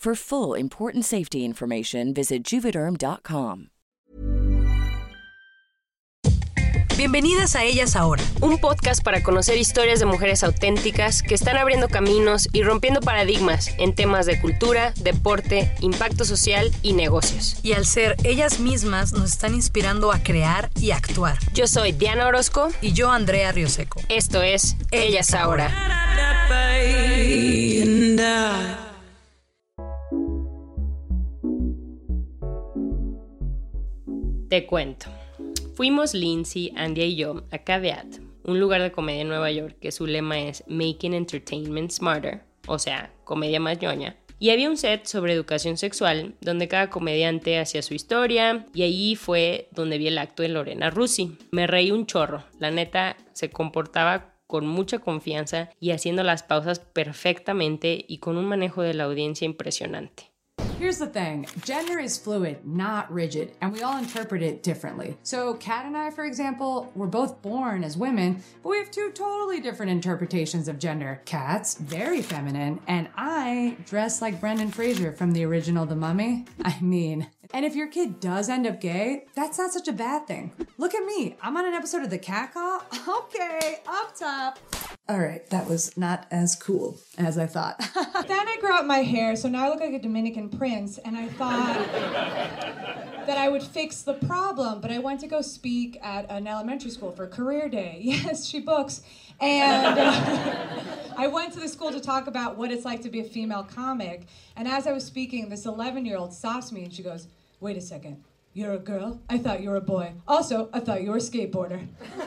For full important safety information, visit juvederm.com. Bienvenidas a Ellas Ahora, un podcast para conocer historias de mujeres auténticas que están abriendo caminos y rompiendo paradigmas en temas de cultura, deporte, impacto social y negocios. Y al ser ellas mismas nos están inspirando a crear y actuar. Yo soy Diana Orozco y yo Andrea Rioseco. Esto es Ellas, Ahora. Te cuento. Fuimos Lindsay, Andy y yo a Caveat, un lugar de comedia en Nueva York que su lema es Making Entertainment Smarter, o sea, comedia más ñoña. Y había un set sobre educación sexual donde cada comediante hacía su historia y ahí fue donde vi el acto de Lorena Rusi. Me reí un chorro, la neta se comportaba con mucha confianza y haciendo las pausas perfectamente y con un manejo de la audiencia impresionante. Here's the thing gender is fluid, not rigid, and we all interpret it differently. So, Kat and I, for example, were both born as women, but we have two totally different interpretations of gender. Kat's very feminine, and I dress like Brendan Fraser from the original The Mummy. I mean, and if your kid does end up gay, that's not such a bad thing. Look at me. I'm on an episode of The Cat Call. Okay, up top. All right, that was not as cool as I thought. then I grew out my hair, so now I look like a Dominican prince, and I thought that I would fix the problem, but I went to go speak at an elementary school for career day. Yes, she books. And uh, I went to the school to talk about what it's like to be a female comic. And as I was speaking, this 11 year old stops me and she goes, Wait a second. You're a girl? I thought you were a boy. Also, I thought you were a skateboarder.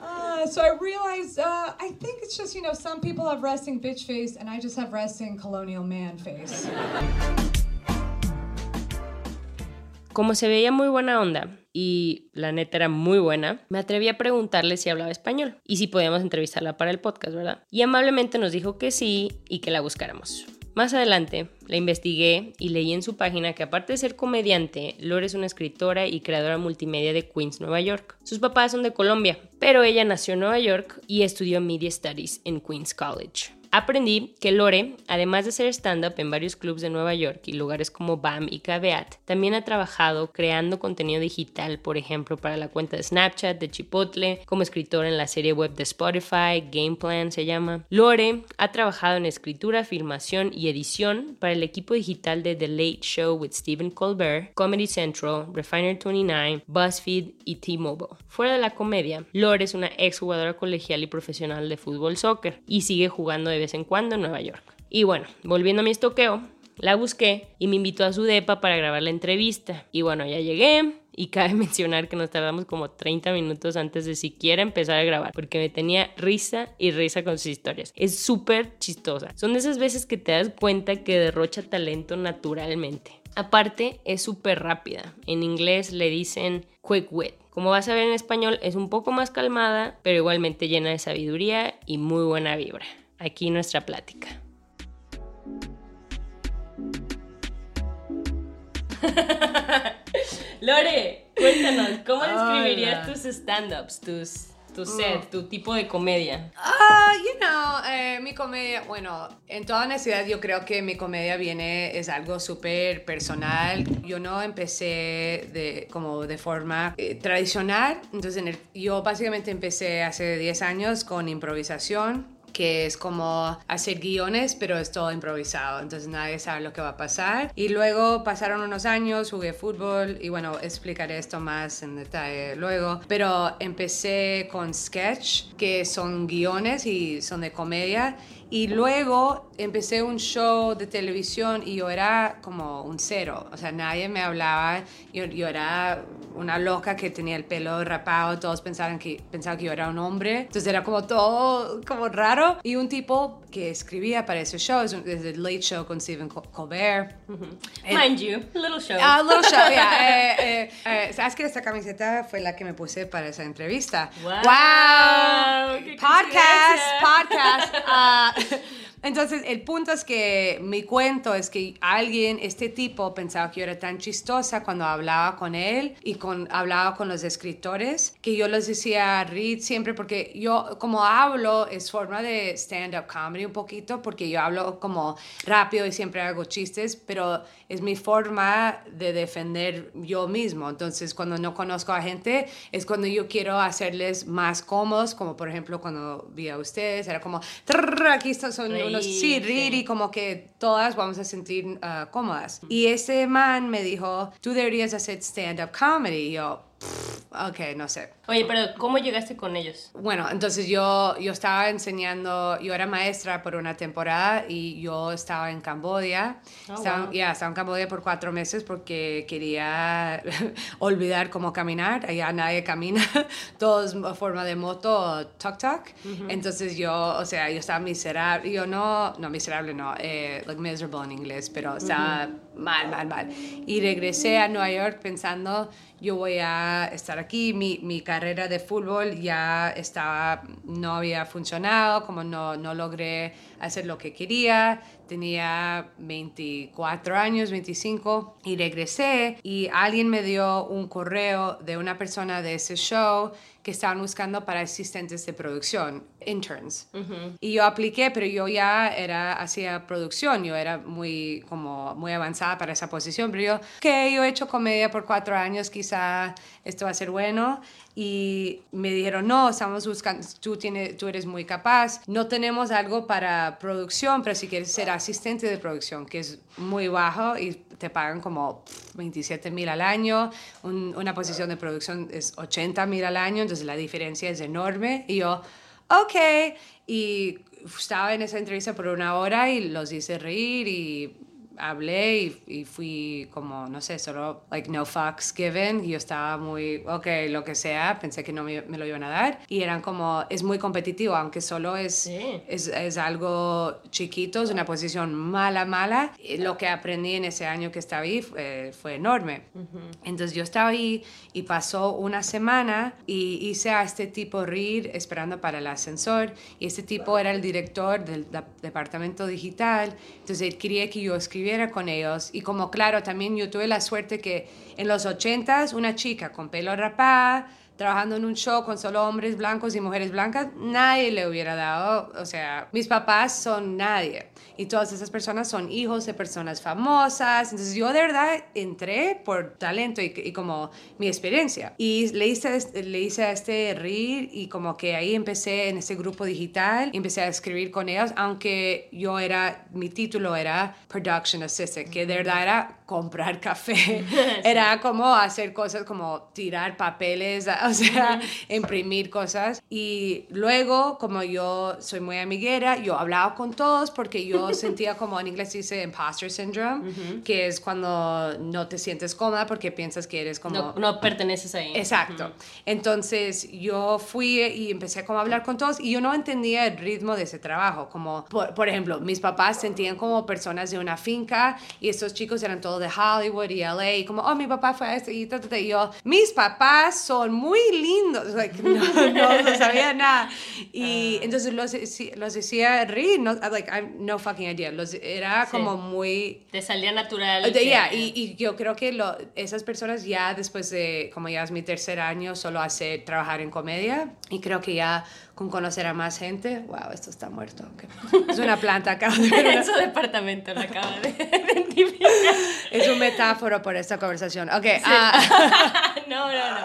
uh, so I realized, uh, I think it's just, you know, some people have resting bitch face and I just have resting colonial man face. Como se veía muy buena onda y la neta era muy buena, me atreví a preguntarle si hablaba español y si podíamos entrevistarla para el podcast, ¿verdad? Y amablemente nos dijo que sí y que la buscáramos. Más adelante la investigué y leí en su página que aparte de ser comediante, Lore es una escritora y creadora multimedia de Queens, Nueva York. Sus papás son de Colombia, pero ella nació en Nueva York y estudió Media Studies en Queens College. Aprendí que Lore, además de ser stand-up en varios clubs de Nueva York y lugares como BAM y Caveat, también ha trabajado creando contenido digital, por ejemplo, para la cuenta de Snapchat de Chipotle, como escritora en la serie web de Spotify, Gameplan se llama. Lore ha trabajado en escritura, filmación y edición para el equipo digital de The Late Show with Stephen Colbert, Comedy Central, Refiner 29, BuzzFeed y T-Mobile. Fuera de la comedia, Lore es una ex jugadora colegial y profesional de fútbol soccer y sigue jugando de vez en cuando en Nueva York. Y bueno, volviendo a mi estoqueo, la busqué y me invitó a su depa para grabar la entrevista. Y bueno, ya llegué y cabe mencionar que nos tardamos como 30 minutos antes de siquiera empezar a grabar, porque me tenía risa y risa con sus historias. Es súper chistosa. Son de esas veces que te das cuenta que derrocha talento naturalmente. Aparte, es súper rápida. En inglés le dicen quick wit. Como vas a ver en español, es un poco más calmada, pero igualmente llena de sabiduría y muy buena vibra aquí nuestra plática. Lore, cuéntanos, ¿cómo describirías tus stand-ups, tus, tu set, tu tipo de comedia? Ah, you know, eh, mi comedia, bueno, en toda honestidad yo creo que mi comedia viene, es algo súper personal. Yo no empecé de, como de forma eh, tradicional, entonces en el- yo básicamente empecé hace 10 años con improvisación que es como hacer guiones, pero es todo improvisado, entonces nadie sabe lo que va a pasar. Y luego pasaron unos años, jugué fútbol y bueno, explicaré esto más en detalle luego, pero empecé con sketch, que son guiones y son de comedia. Y luego empecé un show de televisión y yo era como un cero, o sea, nadie me hablaba, yo, yo era una loca que tenía el pelo rapado, todos pensaban que, pensaban que yo era un hombre, entonces era como todo como raro. Y un tipo que escribía para ese show, es, un- es el Late Show con Stephen Col- Colbert. El- Mind you, a little show. Ah, little show, yeah. Eh, eh, eh, ¿Sabes que esta camiseta fue la que me puse para esa entrevista? Wow, ¡Wow! qué Podcast, coincidencia. podcast. Entonces, el punto es que mi cuento es que alguien, este tipo, pensaba que yo era tan chistosa cuando hablaba con él y con, hablaba con los escritores, que yo les decía read siempre, porque yo, como hablo, es forma de stand-up comedy un poquito, porque yo hablo como rápido y siempre hago chistes, pero es mi forma de defender yo mismo. Entonces, cuando no conozco a gente, es cuando yo quiero hacerles más cómodos, como por ejemplo cuando vi a ustedes, era como, "Trrr, aquí están- son sí, reír sí. y como que todas vamos a sentir ah, cómodas. Y ese man me dijo, tú deberías hacer stand-up comedy. Y yo, "Pff, ok, no sé. Oye, pero ¿cómo llegaste con ellos? Bueno, entonces yo, yo estaba enseñando, yo era maestra por una temporada y yo estaba en Camboya. Oh, estaba, wow. ya, estaba en Camboya por cuatro meses porque quería olvidar cómo caminar. Allá nadie camina, todo es a forma de moto tuk-tuk. Entonces yo, o sea, yo estaba miserable. Yo no, no miserable, no, eh, like miserable en inglés, pero estaba mal, mal, mal. Y regresé a Nueva York pensando, yo voy a estar aquí, mi, mi carrera de fútbol ya estaba, no había funcionado, como no, no logré hacer lo que quería, tenía 24 años, 25, y regresé y alguien me dio un correo de una persona de ese show que estaban buscando para asistentes de producción, interns. Y yo apliqué, pero yo ya era, hacía producción, yo era muy, como, muy avanzada para esa posición, pero yo, que yo he hecho comedia por cuatro años, quizá esto va a ser bueno. Y me dijeron, no, estamos buscando, tú, tienes, tú eres muy capaz, no tenemos algo para producción, pero si quieres ser asistente de producción, que es muy bajo y te pagan como pff, 27 mil al año, un- una posición de producción es 80 mil al año, entonces la diferencia es enorme. Y yo, ok, y estaba en esa entrevista por una hora y los hice reír y hablé y, y fui como, no sé, solo, like, no fucks given. Y yo estaba muy, ok, lo que sea, pensé que no me, me lo iban a dar. Y eran como, es muy competitivo, aunque solo es, Sí. es, es algo chiquito, es una posición mala, mala. Y Lo que aprendí en ese año que estaba ahí fue, fue enorme. Entonces yo estaba ahí y pasó una semana y hice a este tipo reír esperando para el ascensor. Y este tipo era el director del da- departamento digital. Entonces él quería que yo escribiera con ellos. Y como claro, también yo tuve la suerte que en los 80s una chica con pelo rapado trabajando en un show con solo hombres blancos y mujeres blancas, nadie le hubiera dado, o sea, mis papás son nadie. Y todas esas personas son hijos de personas famosas. Entonces yo de verdad entré por talento y, como mi experiencia. Y le hice, le hice a este reír y como que ahí empecé en ese grupo digital, empecé a escribir con ellos, aunque yo era, mi título era Production Assistant, que de verdad era comprar café. Era como hacer cosas como tirar papeles, o sea, imprimir cosas. Y luego, como yo soy muy amiguera, yo hablaba con todos porque yo sentía como en inglés dice imposter syndrome, que es cuando no te sientes cómoda porque piensas que eres como... No, no perteneces ahí. Exacto. Entonces yo fui y empecé como a hablar con todos y yo no entendía el ritmo de ese trabajo. Como, por, por ejemplo, mis papás sentían como personas de una finca y estos chicos eran todos de Hollywood y LA, y como, oh, mi papá fue a este, y, ta, ta, ta, y yo, mis papás son muy lindos, like, no, no, no sabía nada. Y entonces los, los decía reír, no, like, I no fucking idea, los, era como muy... Te salía natural. De- que- yeah, y, y yo creo que lo, esas personas ya después de, como ya es mi tercer año, solo hace trabajar en comedia y creo que ya con conocer a más gente, wow, esto está muerto. Es una planta acá. en su departamento lo acaba de identificar. es un metáforo por esta conversación. Ok, ah, no, no, no,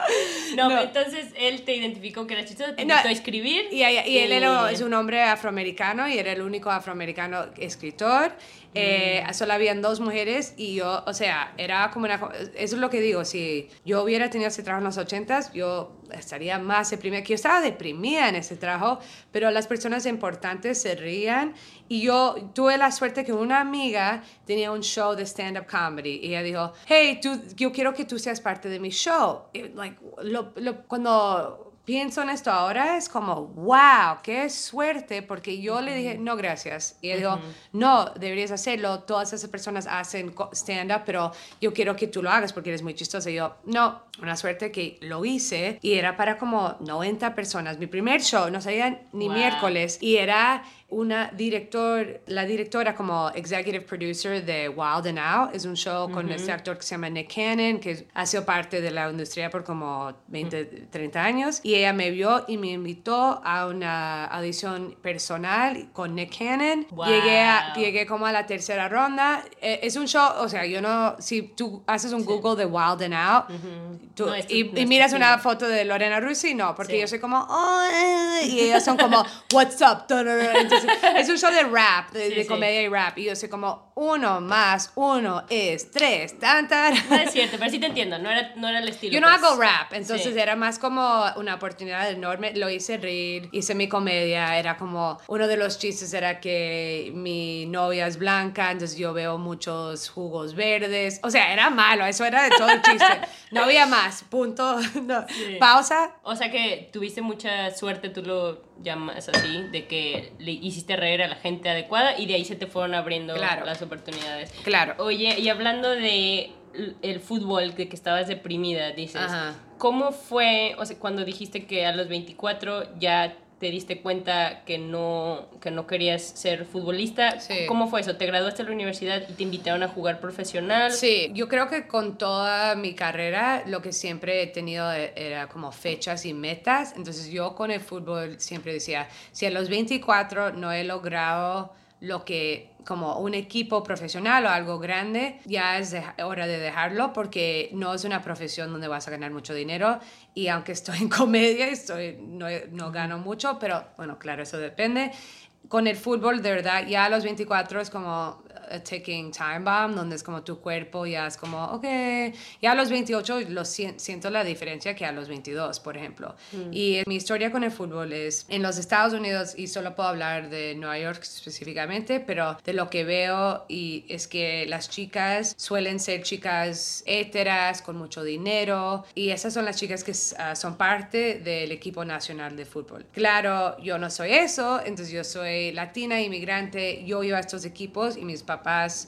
no. pero entonces él te identificó que era chistoso, te No, invitó a escribir. y, y- y él era- es un hombre afroamericano y era el único afroamericano escritor. Eh, Solo habían dos mujeres y yo, o sea, era como una... Eso es lo que digo, si yo hubiera tenido ese trabajo en los ochentas, yo estaría más deprimida, que yo estaba deprimida en ese trabajo, pero las personas importantes se rían y yo tuve la suerte que una amiga tenía un show de stand-up comedy y ella dijo, hey, tú, yo quiero que tú seas parte de mi show. Like, lo- lo- cuando pienso en esto ahora, es como, wow, qué suerte, porque yo le dije, no, gracias. Y él dijo, no, deberías hacerlo, todas esas personas hacen stand-up, pero yo quiero que tú lo hagas porque eres muy chistosa. Y yo, no, una suerte que lo hice y era para como 90 personas. Mi primer show, no salía ni Wow. miércoles, y era una director, la directora como executive producer de Wild and Out, es un show con este actor que se llama Nick Cannon, que ha sido parte de la industria por como 20, 30 años, y ella me vio y me invitó a una audición personal con Nick Cannon. Wow. Llegué, a- llegué como a la tercera ronda. Eh, es un show, o sea, yo no, si tú haces un Google de Wild and Out, tú- No es tu- y, no y miras una foto de Lorena Rusi, no, porque Sí. yo soy como, oh, eh", y ellos son como, what's up, entonces es un show de rap, de, Sí, de comedia y rap, y yo soy como, uno más uno es tres, tan, tan. No es cierto, pero sí te entiendo, no era, no era el estilo. Yo no pues. hago rap, entonces era más como una oportunidad enorme. Lo hice reír, hice mi comedia. Era como uno de los chistes era que mi novia es blanca, entonces yo veo muchos jugos verdes. O sea, era malo, eso era de todo el chiste. No había más, punto. No. Sí. Pausa. O sea que tuviste mucha suerte, tú lo llamas así, de que le hiciste reír a la gente adecuada y de ahí se te fueron abriendo Claro. las oportunidades. Claro. Oye, y hablando de el fútbol, de que estabas deprimida, dices, Ajá. ¿cómo fue, o sea, cuando dijiste que a los 24 ya te diste cuenta que no, que no querías ser futbolista? Sí. ¿Cómo fue eso? ¿Te graduaste de la universidad y te invitaron a jugar profesional? Sí, yo creo que con toda mi carrera lo que siempre he tenido e- era como fechas y metas. Entonces yo con el fútbol siempre decía, si a los 24 no he logrado lo que como un equipo profesional o algo grande, ya es hora de dejarlo porque no es una profesión donde vas a ganar mucho dinero y aunque estoy en comedia, estoy, no, no gano mucho, pero bueno, claro, eso depende. Con el fútbol, de verdad, ya a los 24 es como a ticking time bomb, donde es como tu cuerpo ya es como, ok, ya a los 28 lo sien- siento la diferencia que a los 22, por ejemplo. Y mi historia con el fútbol es en los Estados Unidos, y solo puedo hablar de Nueva York específicamente, pero de lo que veo y es que las chicas suelen ser chicas héteras, con mucho dinero, y esas son las chicas que ah, son parte del equipo nacional de fútbol. Claro, yo no soy eso, entonces yo soy latina, inmigrante, yo iba a estos equipos y mis papás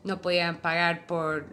no podían pagar por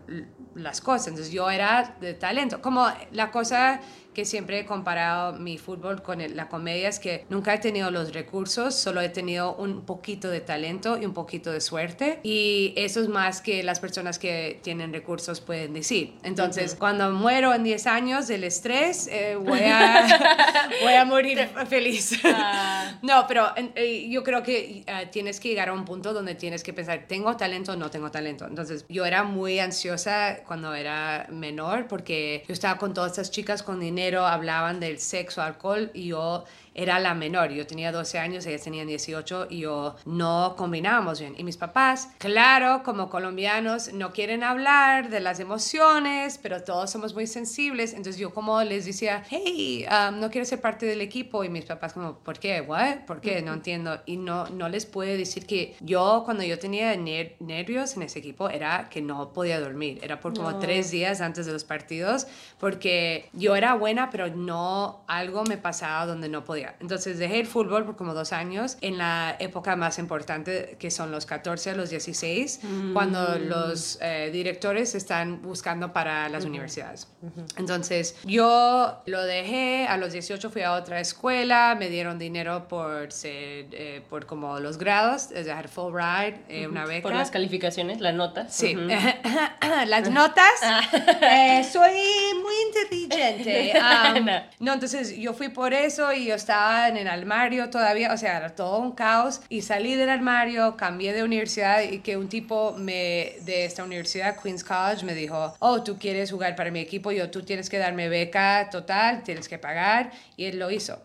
las cosas, entonces yo era de talento. Como la cosa que siempre he comparado mi fútbol con la comedia es que nunca he tenido los recursos, solo he tenido un poquito de talento y un poquito de suerte y eso es más que las personas que tienen recursos pueden decir. Entonces, cuando muero en 10 años del estrés, eh, voy, a, voy a morir feliz. Ah. No, pero eh, yo creo que eh, tienes que llegar a un punto donde tienes que pensar, ¿tengo talento o no tengo talento? Entonces, yo era muy ansiosa cuando era menor porque yo estaba con todas estas chicas con dinero, hablaban del sexo, alcohol y yo era la menor. Yo tenía 12 años, ellas tenían 18 y yo no combinábamos bien. Y mis papás, claro, como colombianos, no quieren hablar de las emociones, pero todos somos muy sensibles. Entonces yo como les decía, hey, um, no quiero ser parte del equipo. Y mis papás como, ¿por qué? ¿What? ¿Por qué? No entiendo. Y no, no les puedo decir que yo cuando yo tenía ner- nervios en ese equipo era que no podía dormir. Era por como tres días antes de los partidos porque yo era buena, pero no, algo me pasaba donde no podía. Entonces dejé el fútbol por como dos años en la época más importante que son los 14 a los 16, cuando los eh, directores están buscando para las universidades. Entonces yo lo dejé, a los 18 fui a otra escuela, me dieron dinero por, ser, eh, por como los grados, es decir, full ride, eh, una beca. Por las calificaciones, las notas. Sí, las notas. soy muy inteligente. Um, No. no, entonces yo fui por eso y yo estaba en el armario todavía, o sea, era todo un caos. Y salí del armario, cambié de universidad y que un tipo me, de esta universidad, Queens College, me dijo, oh, tú quieres jugar para mi equipo, yo, tú tienes que darme beca total, tienes que pagar. Y él lo hizo.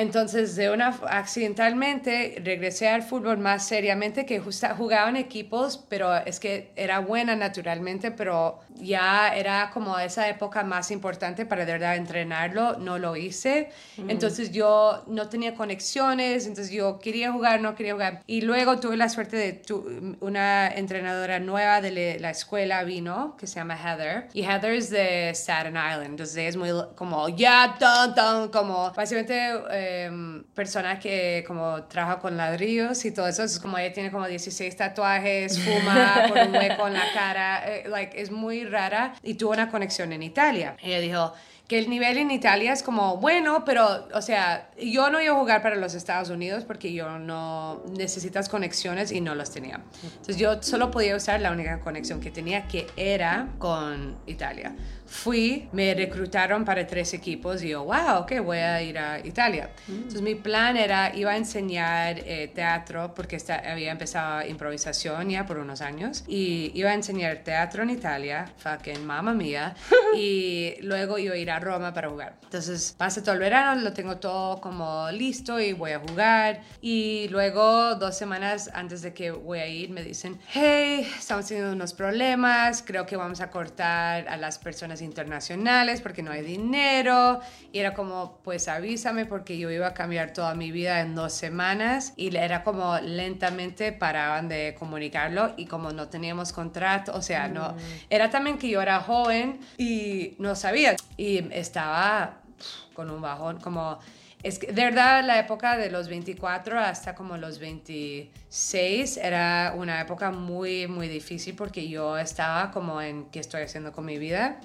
Entonces, de una accidentalmente regresé al fútbol más seriamente que justa, jugaba en equipos, pero es que era buena naturalmente, pero ya era como esa época más importante para de verdad entrenarlo, no lo hice. Entonces yo no tenía conexiones, entonces yo quería jugar, no quería jugar. Y luego tuve la suerte de tu, una entrenadora nueva de la escuela vino, que se llama Heather, y Heather es de Staten Island, entonces es muy como, ya, tan, tan, como básicamente em, persona que como trabaja con ladrillos y todo eso, es como ella tiene como 16 tatuajes, fuma por un hueco en la cara, eh, like, es muy rara y tuvo una conexión en Italia. Ella dijo que el nivel en Italia es como bueno, pero, o sea, yo no iba a jugar para los Estados Unidos porque yo no necesitas conexiones y no los tenía. Entonces yo solo podía usar la única conexión que tenía, que era con Italia. Fui, me reclutaron para tres equipos y yo, wow, ok, voy a ir a Italia. Entonces mi plan era, iba a enseñar eh, teatro porque esta- había empezado improvisación ya por unos años y iba a enseñar teatro en Italia, fucking mamma mía, y luego iba a ir a Roma para jugar. Entonces pasé todo el verano, lo tengo todo como listo y voy a jugar y luego dos semanas antes de que voy a ir me dicen, hey, estamos teniendo unos problemas, creo que vamos a cortar a las personas internacionales porque no hay dinero. Y era como, pues avísame porque yo iba a cambiar toda mi vida en dos semanas. Y era como lentamente paraban de comunicarlo y como no teníamos contrato, o sea, no, era también que yo era joven y no sabía. Y estaba con un bajón como... Es que de verdad la época de los 24 hasta como los 26 era una época muy, muy difícil porque yo estaba como en qué estoy haciendo con mi vida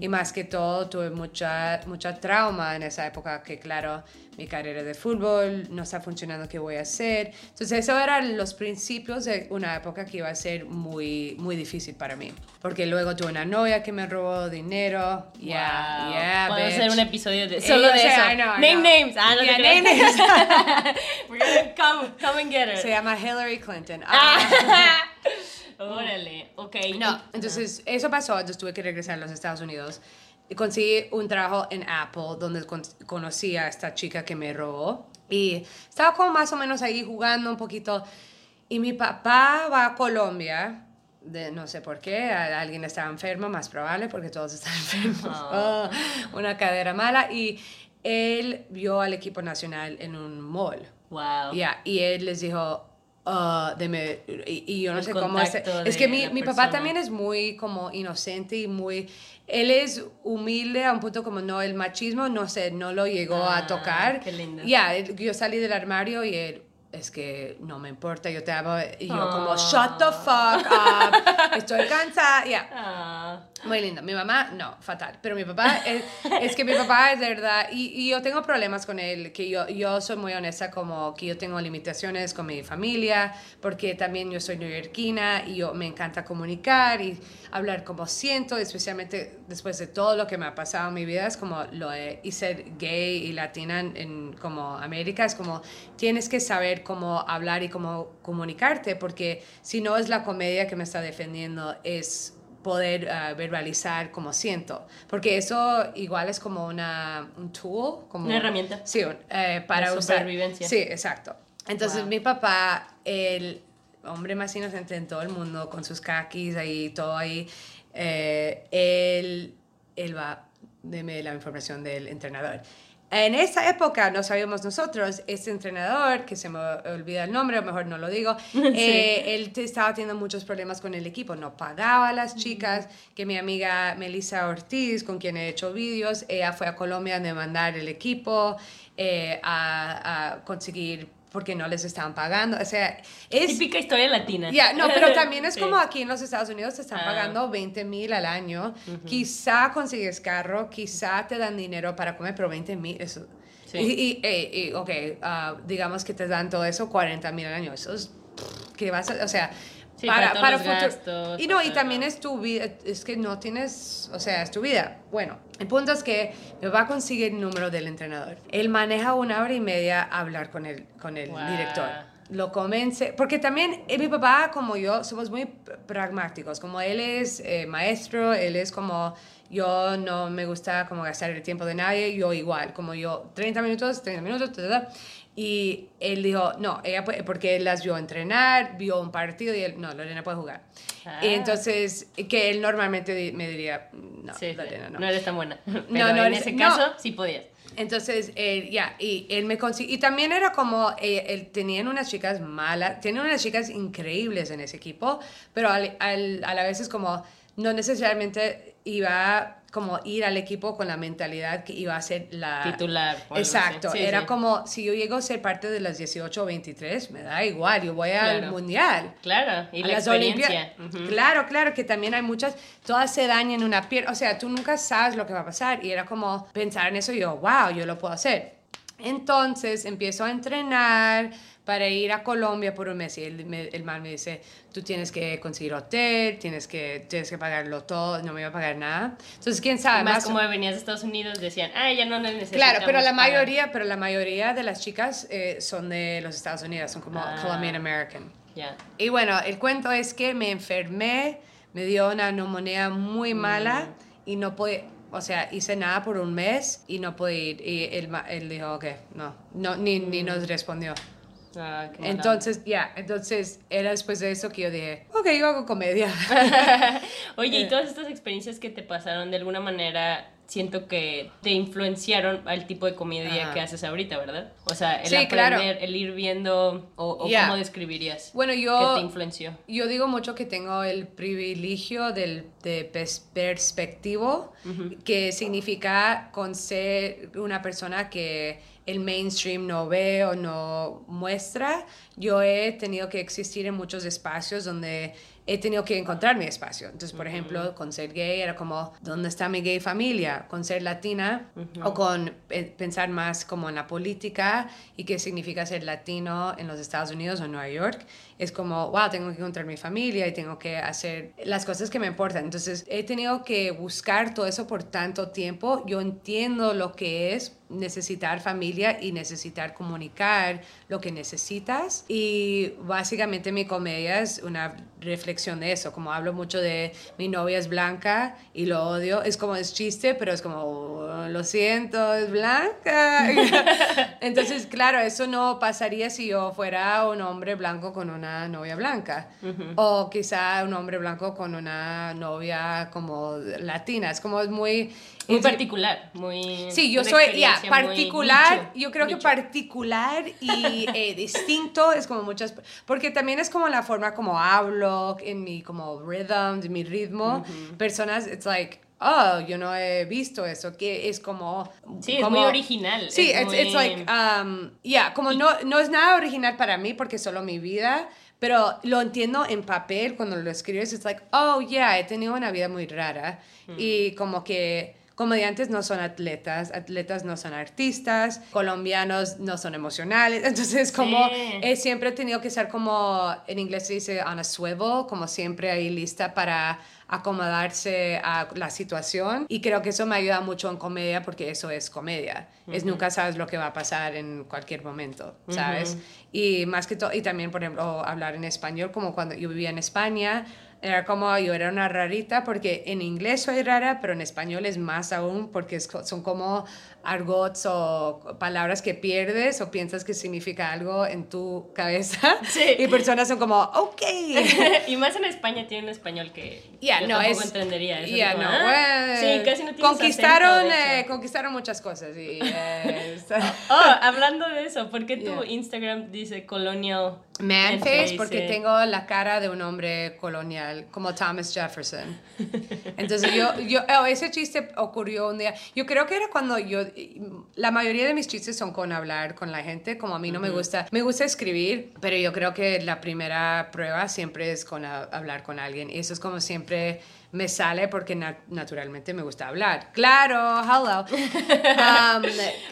y más que todo tuve mucha, mucha trauma en esa época que claro, mi carrera de fútbol no está funcionando, ¿qué voy a hacer? Entonces eso eran los principios de una época que iba a ser muy, muy difícil para mí porque luego tuve una novia que me robó dinero, yeah, Wow. yeah, Podemos bitch. hacer un episodio de Eh, solo o de sea, eso. I know, I name know. names. Ah, no. We're gonna come, come and get her. Se llama Hillary Clinton. Ah. Órale, ok. No, entonces eso pasó, entonces tuve que regresar a los Estados Unidos y conseguí un trabajo en Apple donde con- conocí a esta chica que me robó y estaba como más o menos ahí jugando un poquito y mi papá va a Colombia. De, no sé por qué, a- alguien estaba enfermo, más probable, porque todos están enfermos. Ah, una cadera mala. Y él vio al equipo nacional en un mall. Wow. Ya, y él les dijo, ah, deme, y, y yo no El sé cómo es. Es que de mi, mi papá también es muy como inocente y muy, él es humilde a un punto como no, el machismo, no sé, no lo llegó Ah, a tocar. qué lindo. Ya, yo salí del armario y él, es que no me importa, yo te amo. Y yo como, Ah. shut the fuck up, estoy cansada, ya. Ah. Muy lindo. Mi mamá, no, fatal. Pero mi papá, es, es que mi papá es de verdad, y, y yo tengo problemas con él, que yo, yo soy muy honesta, como que yo tengo limitaciones con mi familia, porque también yo soy neoyorquina y yo me encanta comunicar y hablar como siento, especialmente después de todo lo que me ha pasado en mi vida, es como lo de, y ser gay y latina en, en como América, es como tienes que saber cómo hablar y cómo comunicarte, porque si no es la comedia que me está defendiendo, es poder ah, verbalizar como siento. Porque eso igual es como una, un tool, como... Una herramienta. Sí, un- eh, para De usar... supervivencia. Sí, exacto. Entonces Wow. mi papá, el hombre más inocente en todo el mundo, con sus kakis ahí, todo ahí, eh, él, él va, deme la información del entrenador. En esa época no sabíamos nosotros, este entrenador, que se me olvida el nombre, o mejor no lo digo, eh, él te- estaba teniendo muchos problemas con el equipo, no pagaba a las chicas, que mi amiga Melissa Ortiz, con quien he hecho vídeos, ella fue a Colombia a demandar el equipo, eh, a, a conseguir porque no les estaban pagando. O sea, es... Típica historia latina. Ya, no, pero también es Sí. como aquí en los Estados Unidos te están Ah. pagando 20 mil al año. Quizá consigues carro, quizá te dan dinero para comer, pero 20 mil, eso... Sí. Y, y, eh, y, ok, ah, digamos que te dan todo eso, 40 mil al año. Eso es... ¿Qué vas a...? O sea... Sí, para todos los gastos, Y no, y para- también es tu vida, es que no tienes, o sea, es tu vida. Bueno, el punto es que me va a conseguir el número del entrenador. Él maneja una hora y media a hablar con el, con el Wow. director lo convence, porque también eh, mi papá como yo somos muy pragmáticos, como él es eh, maestro, él es como yo no me gusta como gastar el tiempo de nadie, yo igual, como yo 30 minutos, 30 minutos, ta, ta, ta. Y él dijo, no, ella puede, porque él las vio entrenar, vio un partido y él, no, Lorena puede jugar. Ah. Y entonces, que él normalmente me diría, no, Sí. Lorena, no. no eres tan buena. Pero no en eres- ese no. caso, sí podías. Entonces, él, ya, y él me consiguió, y también era como, eh, él, tenían unas chicas malas, tienen unas chicas increíbles en ese equipo, pero al- al- a la vez es como, no necesariamente iba como ir al equipo con la mentalidad que iba a ser la... Titular. Exacto, Sí, era sí. como, si yo llego a ser parte de las 18 o 23, me da igual, yo voy al Claro. mundial Claro, y a la las experiencia. Olimpiadas. Ujú. Claro, claro, que también hay muchas, todas se dañan una pierna, o sea, tú nunca sabes lo que va a pasar y era como pensar en eso y yo, wow, yo lo puedo hacer. Entonces empiezo a entrenar para ir a Colombia por un mes y el, me- el man me dice, tú tienes que conseguir hotel, tienes que, tienes que pagarlo todo, no me iba a pagar nada. Entonces, quién sabe, Más más como venías de Estados Unidos, decían, ah, ya no necesitamos Claro, pero la pagar". mayoría, pero la mayoría de las chicas eh, son de los Estados Unidos, son como Ah. Colombian American. Ya. Y bueno, el cuento es que me enfermé, me dio una neumonía muy mala y no pude, o sea, hice nada por un mes y no pude ir. Y él, él dijo, ok, no, no ni, ni nos respondió. Ah, qué Entonces, ya, entonces era después de eso que yo dije, ok, yo hago comedia. Oye, Eh. y todas estas experiencias que te pasaron, de alguna manera, siento que te influenciaron al tipo de comedia Ajá. que haces ahorita, ¿verdad? O sea, el Sí, aprender, claro. el ir viendo, o, cómo describirías Bueno, yo... te influenció. Yo digo mucho que tengo el privilegio del, de pers- perspectivo, que significa con ser una persona que el mainstream no ve o no muestra. Yo he tenido que existir en muchos espacios donde he tenido que encontrar mi espacio. Entonces, por ejemplo, con ser gay era como, ¿dónde está mi gay familia? Con ser latina o con eh, pensar más como en la política y qué significa ser latino en los Estados Unidos o en Nueva York. Es como, wow, tengo que encontrar mi familia y tengo que hacer las cosas que me importan. Entonces, he tenido que buscar todo eso por tanto tiempo. Yo entiendo lo que es necesitar familia y necesitar comunicar lo que necesitas. Y básicamente mi comedia es una reflexión de eso. Como hablo mucho de mi novia es blanca y lo odio. Es como es chiste, pero es como, "Oh, lo siento, es blanca. Entonces, claro, eso no pasaría si yo fuera un hombre blanco con una novia blanca. O quizá un hombre blanco con una novia como latina. Es como es muy... Muy es- particular, muy... Sí, yo soy, ya, muy particular, nicho, yo creo que nicho. particular y eh, distinto es como muchas, porque también es como la forma como hablo, en mi como rhythm, en mi ritmo, personas, it's like, oh, yo no he visto eso, que es como... Sí, es como- muy original. Sí, es it's, it's muy- like, um, yeah, como no, no es nada original para mí porque es solo mi vida, pero lo entiendo en papel cuando lo escribes, it's like, oh, yeah, he tenido una vida muy rara y como que comediantes no son atletas, atletas no son artistas, colombianos no son emocionales, entonces como Sí. he siempre he tenido que ser como, en inglés se dice on a swivel, como siempre ahí lista para acomodarse a la situación y creo que eso me ayuda mucho en comedia porque eso es comedia, es nunca sabes lo que va a pasar en cualquier momento, ¿sabes? Y más que todo, y también por ejemplo hablar en español como cuando yo vivía en España, era como yo era una rarita porque en inglés soy rara, pero en español es más aún porque es son como argots o palabras que pierdes o piensas que significa algo en tu cabeza. Sí. Y personas son como, ok. y más en España tiene un español que Ya, yo no, tampoco es. entendería. Es Ya, como, no, ah, bueno, sí, casi no conquistaron, acento, eh, conquistaron muchas cosas. Y, eh, Oh, hablando de eso, ¿por qué tu Yeah. Instagram dice colonial Man face porque tengo la cara de un hombre colonial, como Thomas Jefferson. Entonces yo, yo oh, ese chiste ocurrió un día. Yo creo que era cuando yo, la mayoría de mis chistes son con hablar con la gente, como a mí no me gusta, me gusta escribir, pero yo creo que la primera prueba siempre es con a- hablar con alguien. Y eso es como siempre me sale porque na- naturalmente me gusta hablar. Claro, hello. Um,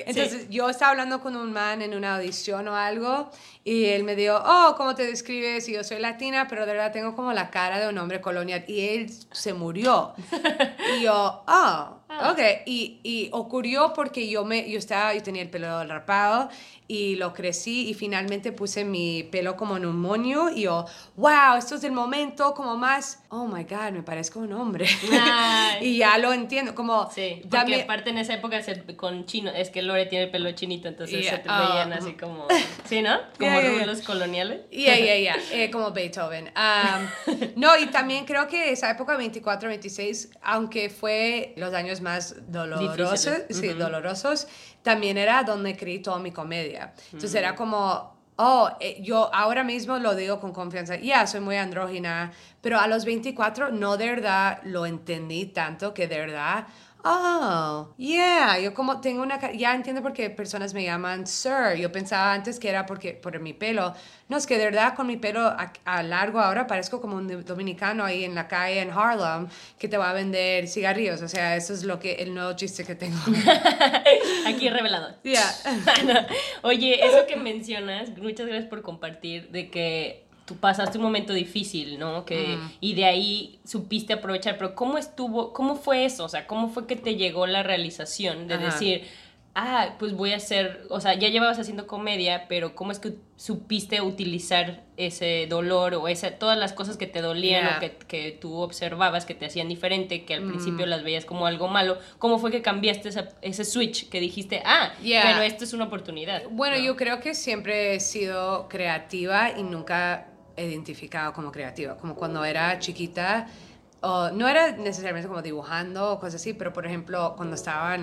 entonces yo estaba hablando con un man en una audición o algo y él me dijo, oh, ¿cómo te describes? Y yo soy latina, pero de verdad tengo como la cara de un hombre colonial. Y él se murió. y yo, oh, ok. Y, y ocurrió porque yo, me, yo, estaba, yo tenía el pelo rapado y lo crecí y finalmente puse mi pelo como en un moño y yo, wow, esto es el momento como más, oh my God, me parezco un hombre. Y ya lo entiendo, como... Sí, porque también- aparte en esa época se- con chino, es que Lore tiene el pelo chinito, entonces Yeah, se te veían mm. así como, ¿sí, no? Como Yeah, yeah, yeah. rulos coloniales. Yeah, yeah, eh, como Beethoven. Um, no, y también creo que esa época 24, 26, aunque fue los años más dolorosos, sí, dolorosos, también era donde creí toda mi comedia. Entonces era como, oh, eh, yo ahora mismo lo digo con confianza, ya, soy muy andrógina, pero a los 24 no de verdad lo entendí tanto que de verdad... Oh, yeah, yo como tengo una, ya entiendo por qué personas me llaman sir. Yo pensaba antes que era porque por mi pelo. No, es que de verdad con mi pelo a, a largo ahora parezco como un dominicano ahí en la calle en Harlem que te va a vender cigarrillos. O sea, eso es lo que el nuevo chiste que tengo. Aquí revelado. Yeah. Oye, eso que mencionas, muchas gracias por compartir de que tú pasaste un momento difícil, ¿no? Que, Y de ahí supiste aprovechar, pero ¿cómo estuvo, cómo fue eso? O sea, ¿cómo fue que te llegó la realización de Ajá. decir, ah, pues voy a hacer, o sea, ya llevabas haciendo comedia, pero ¿cómo es que supiste utilizar ese dolor o esa, todas las cosas que te dolían Yeah. o que, que tú observabas que te hacían diferente, que al principio las veías como algo malo? ¿Cómo fue que cambiaste esa- ese switch que dijiste, ah, Yeah. pero esto es una oportunidad? Bueno, ¿no? yo creo que siempre he sido creativa y nunca identificado como creativa. Como cuando era chiquita, o no era necesariamente como dibujando o cosas así, pero por ejemplo, cuando estaba en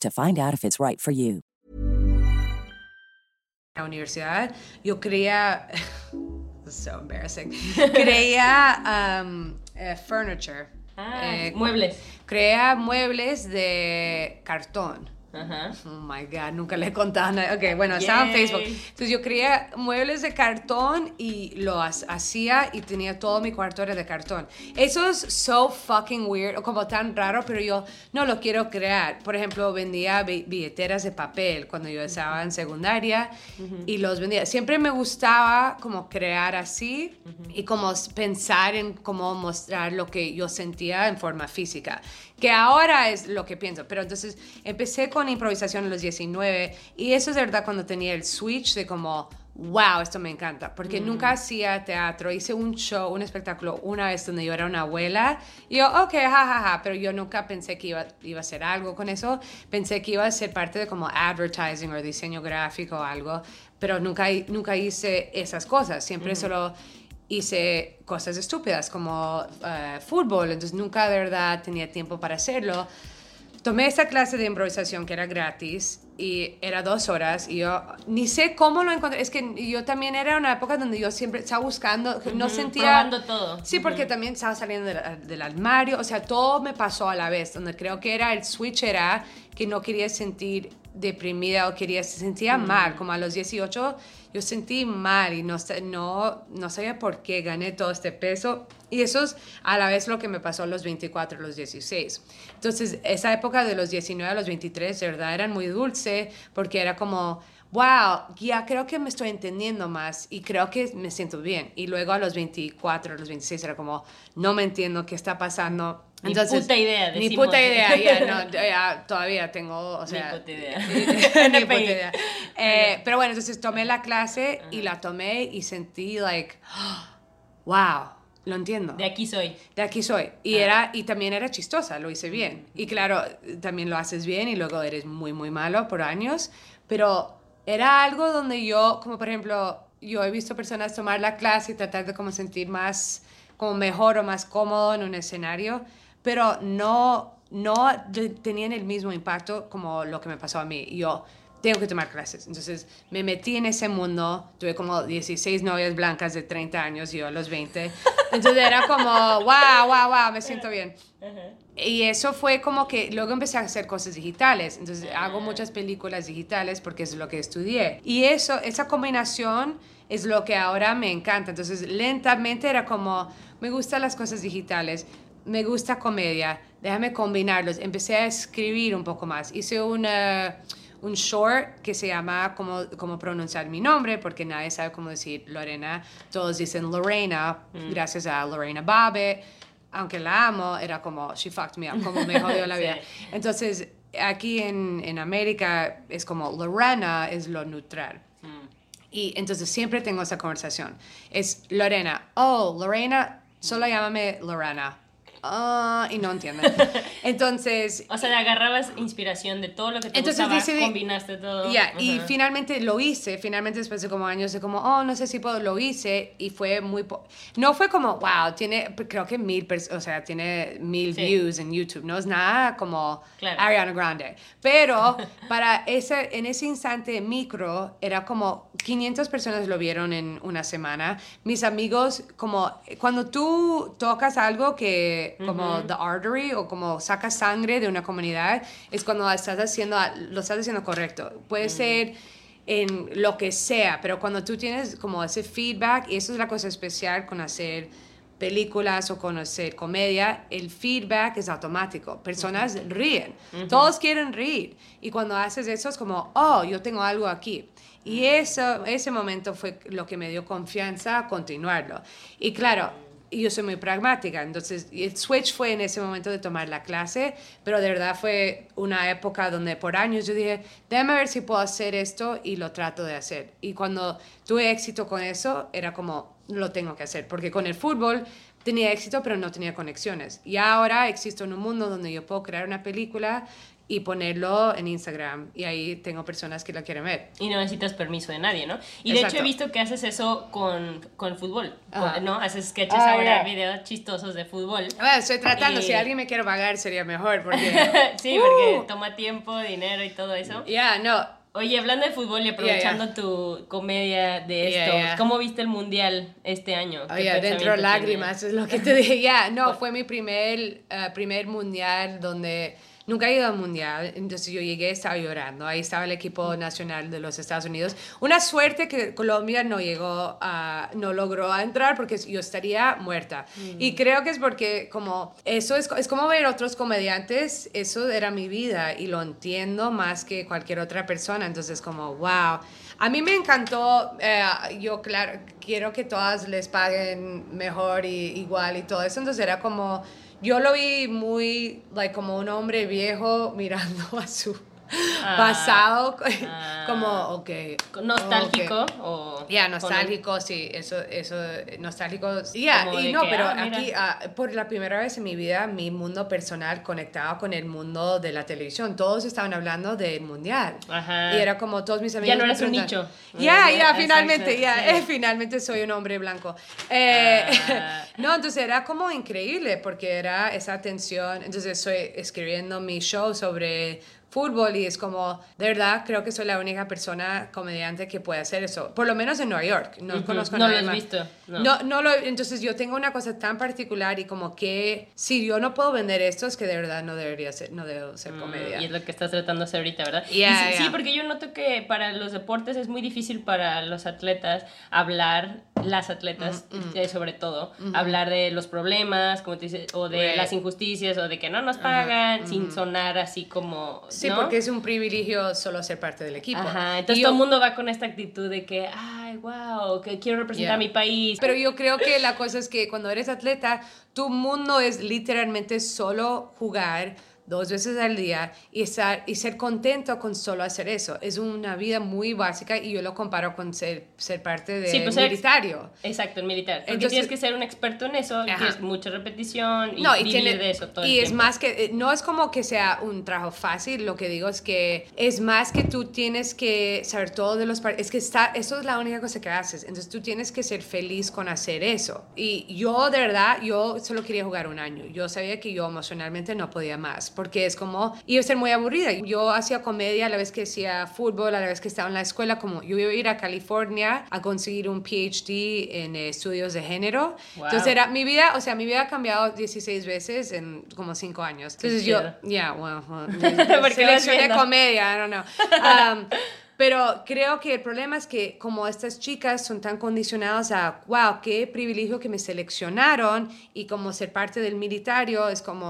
to find out if it's right for you. la universidad, yo creía, so embarrassing, creía um, eh, furniture. Ah, Eh, muebles. Creía muebles de cartón. Ajá. Oh my God, nunca le he contado nada. Ok, bueno, estaba en Yay. Facebook. Entonces yo creía muebles de cartón y lo ha- hacía y tenía todo mi cuarto era de cartón. Eso es so fucking weird o como tan raro, pero yo no lo quiero crear. Por ejemplo, vendía bi- billeteras de papel cuando yo estaba en secundaria y los vendía. Siempre me gustaba como crear así y como pensar en cómo mostrar lo que yo sentía en forma física que ahora es lo que pienso. Pero entonces empecé con improvisación a los 19 y eso es de verdad cuando tenía el switch de como, wow, esto me encanta, porque nunca hacía teatro, hice un show, un espectáculo una vez donde yo era una abuela. Y yo, ok, jajaja, pero yo nunca pensé que iba, iba a hacer algo con eso, pensé que iba a ser parte de como advertising o diseño gráfico o algo, pero nunca, nunca hice esas cosas, siempre solo hice cosas estúpidas como eh, fútbol, entonces nunca de verdad tenía tiempo para hacerlo. Tomé esta clase de improvisación que era gratis y era dos horas y yo ni sé cómo lo encontré. Es que yo también era una época donde yo siempre estaba buscando, no sentía... probando todo. Sí, porque también estaba saliendo del, del armario, o sea, todo me pasó a la vez, donde creo que era el switch era que no quería sentir deprimida o quería, se sentía mal, como a los 18 yo sentí mal y no, no, no sabía por qué gané todo este peso. Y eso es a la vez lo que me pasó a los 24, los 16. Entonces, esa época de los 19 a los 23, de verdad, eran muy dulce porque era como, wow, ya creo que me estoy entendiendo más y creo que me siento bien. Y luego a los 24, a los 26 era como, no me entiendo qué está pasando ni puta idea. Ni puta idea, ya, no, todavía tengo, o sea... Ni puta idea. ni puta idea. Eh, pero bueno, entonces tomé la clase y la tomé y sentí, like, wow, lo entiendo. De aquí soy. De aquí soy. Y, era, y también era chistosa, lo hice bien. Y claro, también lo haces bien y luego eres muy, muy malo por años. Pero era algo donde yo, como por ejemplo, yo he visto personas tomar la clase y tratar de como sentir más, como mejor o más cómodo en un escenario pero no, no tenían el mismo impacto como lo que me pasó a mí. Yo tengo que tomar clases. Entonces me metí en ese mundo, tuve como 16 novias blancas de 30 años, yo a los 20. Entonces era como, wow, wow, wow, me siento bien. Y eso fue como que luego empecé a hacer cosas digitales. Entonces hago muchas películas digitales porque es lo que estudié. Y eso, esa combinación es lo que ahora me encanta. Entonces lentamente era como, me gustan las cosas digitales me gusta comedia, déjame combinarlos. Empecé a escribir un poco más. Hice una, un short que se llama cómo, cómo pronunciar mi nombre, porque nadie sabe cómo decir Lorena. Todos dicen Lorena, mm. gracias a Lorena Babe. Aunque la amo, era como, she fucked me up, como me jodió la vida. Entonces, aquí en, en, América es como Lorena es lo neutral. Mm. Y entonces siempre tengo esa conversación. Es Lorena, oh, Lorena, solo llámame Lorena ah, y no entienden. Entonces... o sea, agarrabas inspiración de todo lo que te entonces gustaba, combinaste todo. Ya, y finalmente lo hice, finalmente después de como años de como, oh, no sé si puedo, lo hice y fue muy... No fue como, wow, tiene, creo que mil, o sea, tiene mil views en YouTube, no es nada como Ariana Grande. Pero para ese, en ese instante micro, era como 500 personas lo vieron en una semana. Mis amigos, como cuando tú tocas algo que como the artery o como saca sangre de una comunidad, es cuando estás haciendo, lo estás haciendo correcto. Puede mm. ser en lo que sea, pero cuando tú tienes como ese feedback, y eso es la cosa especial con hacer películas o con hacer comedia, el feedback es automático. Personas ríen, todos quieren reír. Y cuando haces eso es como, oh, yo tengo algo aquí. Y eso, ese momento fue lo que me dio confianza a continuarlo. Y claro, y yo soy muy pragmática, entonces el switch fue en ese momento de tomar la clase, pero de verdad fue una época donde por años yo dije, déjame ver si puedo hacer esto y lo trato de hacer. Y cuando tuve éxito con eso, era como, lo tengo que hacer, porque con el fútbol tenía éxito, pero no tenía conexiones. Y ahora existo en un mundo donde yo puedo crear una película y ponerlo en Instagram y ahí tengo personas que lo quieren ver. Y no necesitas permiso de nadie, ¿no? Y de hecho he visto que haces eso con, con fútbol, ¿no? Haces sketches ah, ahora, videos chistosos de fútbol. Bueno, estoy tratando, si alguien me quiere pagar sería mejor porque... sí, porque uh. toma tiempo, dinero y todo eso. Ya, no. Oye, hablando de fútbol y aprovechando tu comedia de esto, ¿cómo viste el mundial este año? Oye, dentro lágrimas, es lo que te dije. Ya, no, fue mi primer, uh, primer mundial donde Nunca he ido al mundial, entonces yo llegué, estaba llorando. Ahí estaba el equipo nacional de los Estados Unidos. Una suerte que Colombia no llegó a, no logró entrar porque yo estaría muerta. Mm. Y creo que es porque como eso es, es como ver otros comediantes, eso era mi vida y lo entiendo más que cualquier otra persona. Entonces como, wow. A mí me encantó, eh, yo claro, quiero que todas les paguen mejor y igual y todo eso. Entonces era como yo lo vi muy, like, como un hombre viejo mirando a su ah, pasado, ah. como, ok. ¿Nostálgico? o Ya, nostálgico, sí, eso, eso, nostálgico. Ya, y no, pero ah, aquí, por la primera vez en mi vida, mi mundo personal conectaba con el mundo de la televisión. Todos estaban hablando del mundial. Y era como todos mis amigos. Ya no eres un nicho. Ya, ya, finalmente, ya, eh, finalmente soy un hombre blanco. Eh, no, entonces era como increíble porque era esa tensión. Entonces estoy escribiendo mi show sobre fútbol y es como, de verdad, creo que soy la única persona comediante que puede hacer eso. Por lo menos en Nueva York. No conozco a No lo has visto, no. No, no lo, entonces yo tengo una cosa tan particular y como que si yo no puedo vender esto es que de verdad no debería ser, no debo ser comedia. Mm, Y es lo que estás tratando de hacer ahorita, ¿verdad? Yeah, Y sí, porque yo noto que para los deportes es muy difícil para los atletas hablar, las atletas Mm, eh, sobre todo, hablar de los problemas, como te dices, o de Right. las injusticias, o de que no nos pagan, sin sonar así como... Sí, ¿no? porque es un privilegio solo ser parte del equipo. Ajá, entonces yo- todo el mundo va con esta actitud de que, ay, wow, que quiero representar Yeah. a mi país. Pero yo creo que la cosa es que cuando eres atleta, tu mundo es literalmente solo jugar dos veces al día y, estar, y ser contento con solo hacer eso. Es una vida muy básica y yo lo comparo con ser, ser parte del Sí, pues, militario. Exacto, el militar. Porque Entonces- tienes que ser un experto en eso, Ajá. tienes mucha repetición y, No, y, vivir tiene- de eso todo y el es más que, eh, no es como que sea un trabajo fácil, lo que digo es que es más que tú tienes que saber todo de los es que está, eso es la única cosa que haces, entonces tú tienes que ser feliz con hacer eso. Y yo de verdad, yo solo quería jugar un año, yo sabía que yo emocionalmente no podía más, porque es como, iba a ser muy aburrida, yo hacía comedia a la vez que hacía fútbol, a la vez que estaba en la escuela, como yo iba a ir a California a conseguir un PhD en eh, estudios de género, Wow. entonces era mi vida, o sea, mi vida ha cambiado 16 veces en como 5 años. Qué Entonces yo, chido. yeah, well, well, Porque seleccioné viendo. comedia, I don't know. Um, pero creo que el problema es que como estas chicas son tan condicionadas a, wow, qué privilegio que me seleccionaron y como ser parte del militario es como,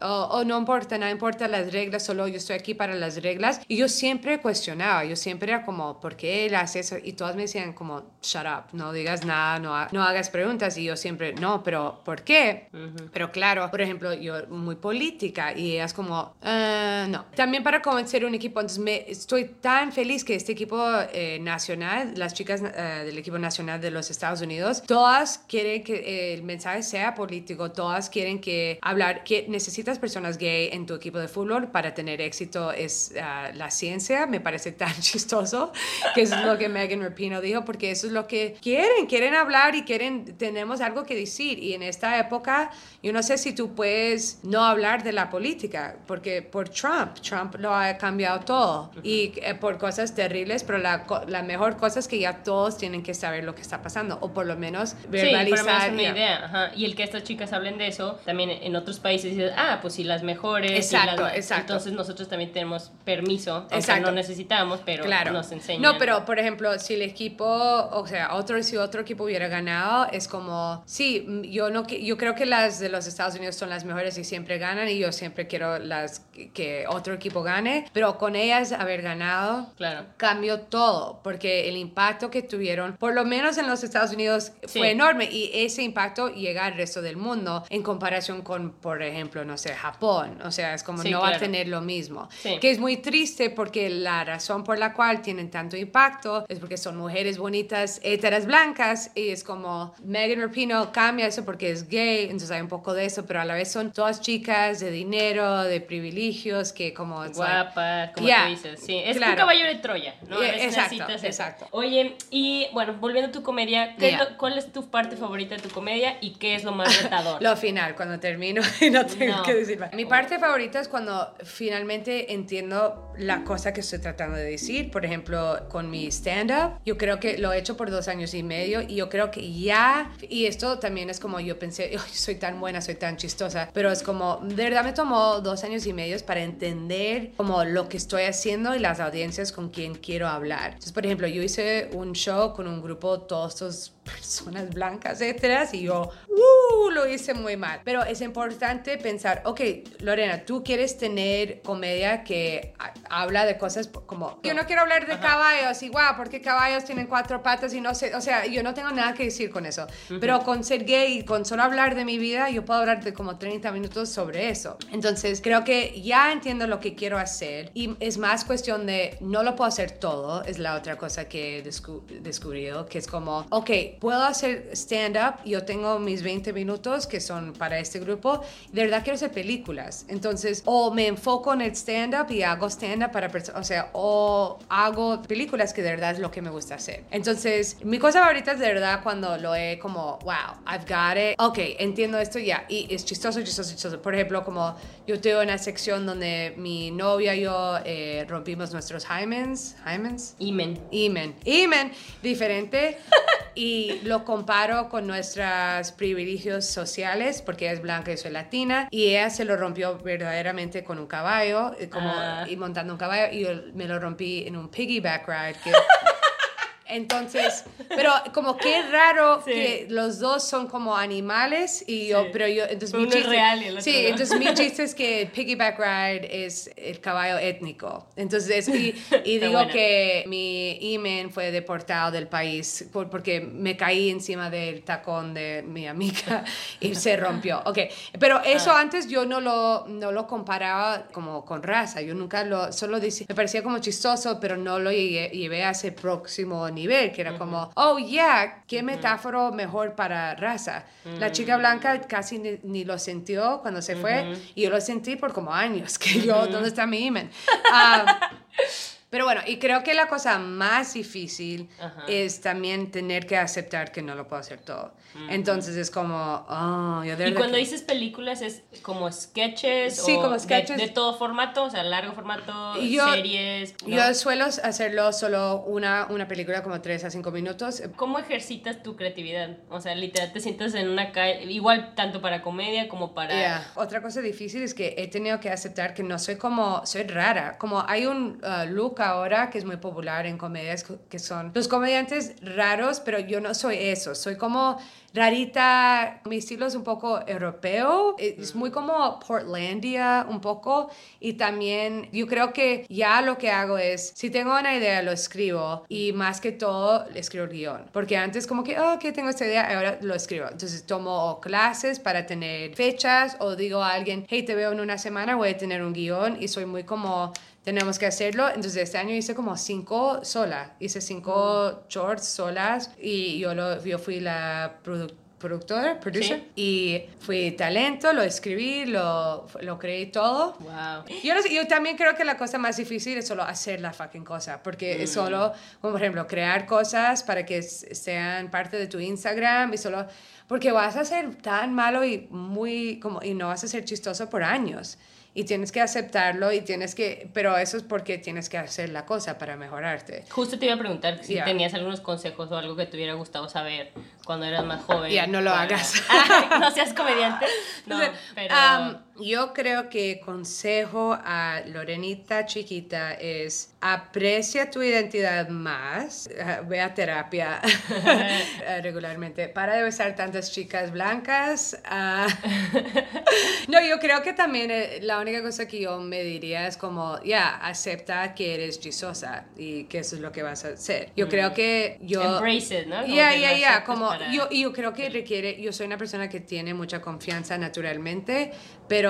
oh, oh, no importa, no importa las reglas, solo yo estoy aquí para las reglas. Y yo siempre cuestionaba, yo siempre era como, ¿por qué él hace eso? Y todas me decían como, shut up, no digas nada, no, ha- no hagas preguntas. Y yo siempre, no, pero ¿por qué? Pero claro, por ejemplo, yo muy política y ellas como, "Ah, no. También para convencer un equipo, entonces me, estoy tan feliz que este equipo eh, nacional, las chicas eh, del equipo nacional de los Estados Unidos, todas quieren que eh, el mensaje sea político, todas quieren que hablar, que necesitas personas gay en tu equipo de fútbol para tener éxito es ah, la ciencia, me parece tan chistoso que es lo que Megan Rapinoe dijo, porque eso es lo que quieren, quieren hablar y quieren, tenemos algo que decir. Y en esta época yo no sé si tú puedes no hablar de la política, porque por Trump, Trump lo ha cambiado todo. Y eh, por cosas terribles, pero la, la mejor cosa es que ya todos tienen que saber lo que está pasando o por lo menos Sí, por lo verbalizar. menos una idea. Ajá. Y el que estas chicas hablen de eso, también en otros países dices, ah, pues sí, las mejores. Exacto, las- exacto. Entonces nosotros también tenemos permiso, Exacto. no necesitamos, pero claro. nos enseñan. No, pero por ejemplo, si el equipo, o sea, otro si otro equipo hubiera ganado, es como, sí, mm, yo no yo creo que las de los Estados Unidos son las mejores y siempre ganan y yo siempre quiero las que otro equipo gane, pero con ellas haber ganado Claro. Cambió todo, porque el impacto que tuvieron, por lo menos en los Estados Unidos, Sí. fue enorme y ese impacto llega al resto del mundo en comparación con, por ejemplo, no sé, Japón, o sea, es como Sí, no va a claro. tener lo mismo, Sí. que es muy triste porque la razón por la cual tienen tanto impacto es porque son mujeres bonitas, héteras blancas y es como Megan Rapinoe cambia eso porque es gay, entonces hay un poco de eso, pero a la vez son todas chicas de dinero, de privilegios, que como... it's like- Guapas, como Yeah, tú dices. Sí, es claro. un caballo de ¿no? A veces exacto, exacto. Oye, y bueno, volviendo a tu comedia, ¿qué es lo- ¿cuál es tu parte favorita de tu comedia y qué es lo más retador? Lo final, cuando termino y no tengo No. que decir más. Mi parte favorita es cuando finalmente entiendo la cosa que estoy tratando de decir. Por ejemplo, con mi stand-up, yo creo que lo he hecho por dos años y medio y yo creo que ya, y esto también es como yo pensé, "Ay, soy tan buena, soy tan chistosa, pero es como, de verdad me tomó dos años y medio para entender como lo que estoy haciendo y las audiencias con quien quiero hablar. Entonces, por ejemplo, yo hice un show con un grupo, todos estos personas blancas, etcétera, y yo, uh, lo hice muy mal. Pero es importante pensar, ok, Lorena, tú quieres tener comedia que ha- habla de cosas como, yo no quiero hablar de caballos y wow, porque caballos tienen cuatro patas y no sé, o sea, yo no tengo nada que decir con eso. Pero con ser gay y con solo hablar de mi vida, yo puedo hablar de como 30 minutos sobre eso. Entonces, creo que ya entiendo lo que quiero hacer y es más cuestión de, no lo puedo hacer todo, es la otra cosa que he descu- descubrido, que es como, ok, puedo hacer stand-up, yo tengo mis 20 minutos que son para este grupo, de verdad quiero hacer películas. Entonces, o me enfoco en el stand-up y hago stand-up para personas, o sea, o hago películas que de verdad es lo que me gusta hacer. Entonces, mi cosa favorita es de verdad cuando lo he como, wow, I've got it, ok, entiendo esto ya, y es chistoso, chistoso, chistoso. Por ejemplo, como yo tengo una sección donde mi novia y yo eh, rompimos nuestros hymens, hymens, Imen. Imen. Imen, diferente. y lo comparo con nuestros privilegios sociales, porque ella es blanca y soy latina. Y ella se lo rompió verdaderamente con un caballo, como, Ah. y montando un caballo. Y yo me lo rompí en un piggyback ride. que- Entonces, pero como que raro Sí. que los dos son como animales y yo, Sí. pero yo, entonces Pero mi chiste, real y el otro sí, no. entonces mi chiste es que piggyback ride es el caballo étnico. Entonces, y, y digo buena. que mi imen fue deportado del país por- porque me caí encima del tacón de mi amiga y se rompió. Ok, pero eso Ah. antes yo no lo, no lo comparaba como con raza. Yo nunca lo, solo decía, me parecía como chistoso, pero no lo llegué, llevé a ese próximo nivel, que era como, oh, yeah, qué metáfora mejor para raza. La Mm. chica blanca casi ni, ni lo sintió cuando se fue y yo lo sentí por como años, que yo, ¿dónde está mi imen? pero bueno, y creo que la cosa más difícil Ajá. es también tener que aceptar que no lo puedo hacer todo. Entonces es como, oh, yo de Y cuando que- dices películas es como sketches Sí, o como de- sketches. De, todo formato, o sea, largo formato, Yo- series. ¿no? Yo suelo hacerlo solo una, una película como 3 a 5 minutos. ¿Cómo ejercitas tu creatividad? O sea, literal te sientas en una calle, igual tanto para comedia como para... Yeah. Otra cosa difícil es que he tenido que aceptar que no soy como, soy rara. Como hay un uh, look ahora que es muy popular en comedias que son los comediantes raros, pero yo no soy eso. Soy como rarita. Mi estilo es un poco europeo. Es muy como Portlandia un poco. Y también yo creo que ya lo que hago es, si tengo una idea, lo escribo. Y más que todo, escribo el guion. Porque antes como que, oh, que tengo esta idea, ahora lo escribo. Entonces tomo clases para tener fechas o digo a alguien, hey, te veo en una semana, voy a tener un guion. Y soy muy como tenemos que hacerlo. Entonces, este año hice como cinco sola. Hice cinco shorts solas y yo, lo, yo fui la produ- productora, producer, Sí. y fui talento, lo escribí, lo, lo creí todo. Wow. Yo, no sé, yo también creo que la cosa más difícil es solo hacer la fucking cosa, porque es solo, como por ejemplo, crear cosas para que sean parte de tu Instagram y solo, porque vas a ser tan malo y muy, como, y no vas a ser chistoso por años. Y tienes que aceptarlo y tienes que, pero eso es porque tienes que hacer la cosa para mejorarte. Justo te iba a preguntar si Ya. tenías algunos consejos o algo que te hubiera gustado saber cuando eras más joven. Ya, no lo hagas. Ay, no seas comediante. No, pero... Am, yo creo que consejo a Lorenita chiquita es aprecia tu identidad más, eh, ve a terapia regularmente, para de besar tantas chicas blancas. ah. no, yo creo que también eh, la única cosa que yo me diría es como, ya, acepta que eres chisosa y que eso es lo que vas a hacer. Yo creo que yo... Embrace it, ¿no? Como Ya, que ya, lo ya, aceptas como para- yo, yo creo que requiere, yo soy una persona que tiene mucha confianza naturalmente, pero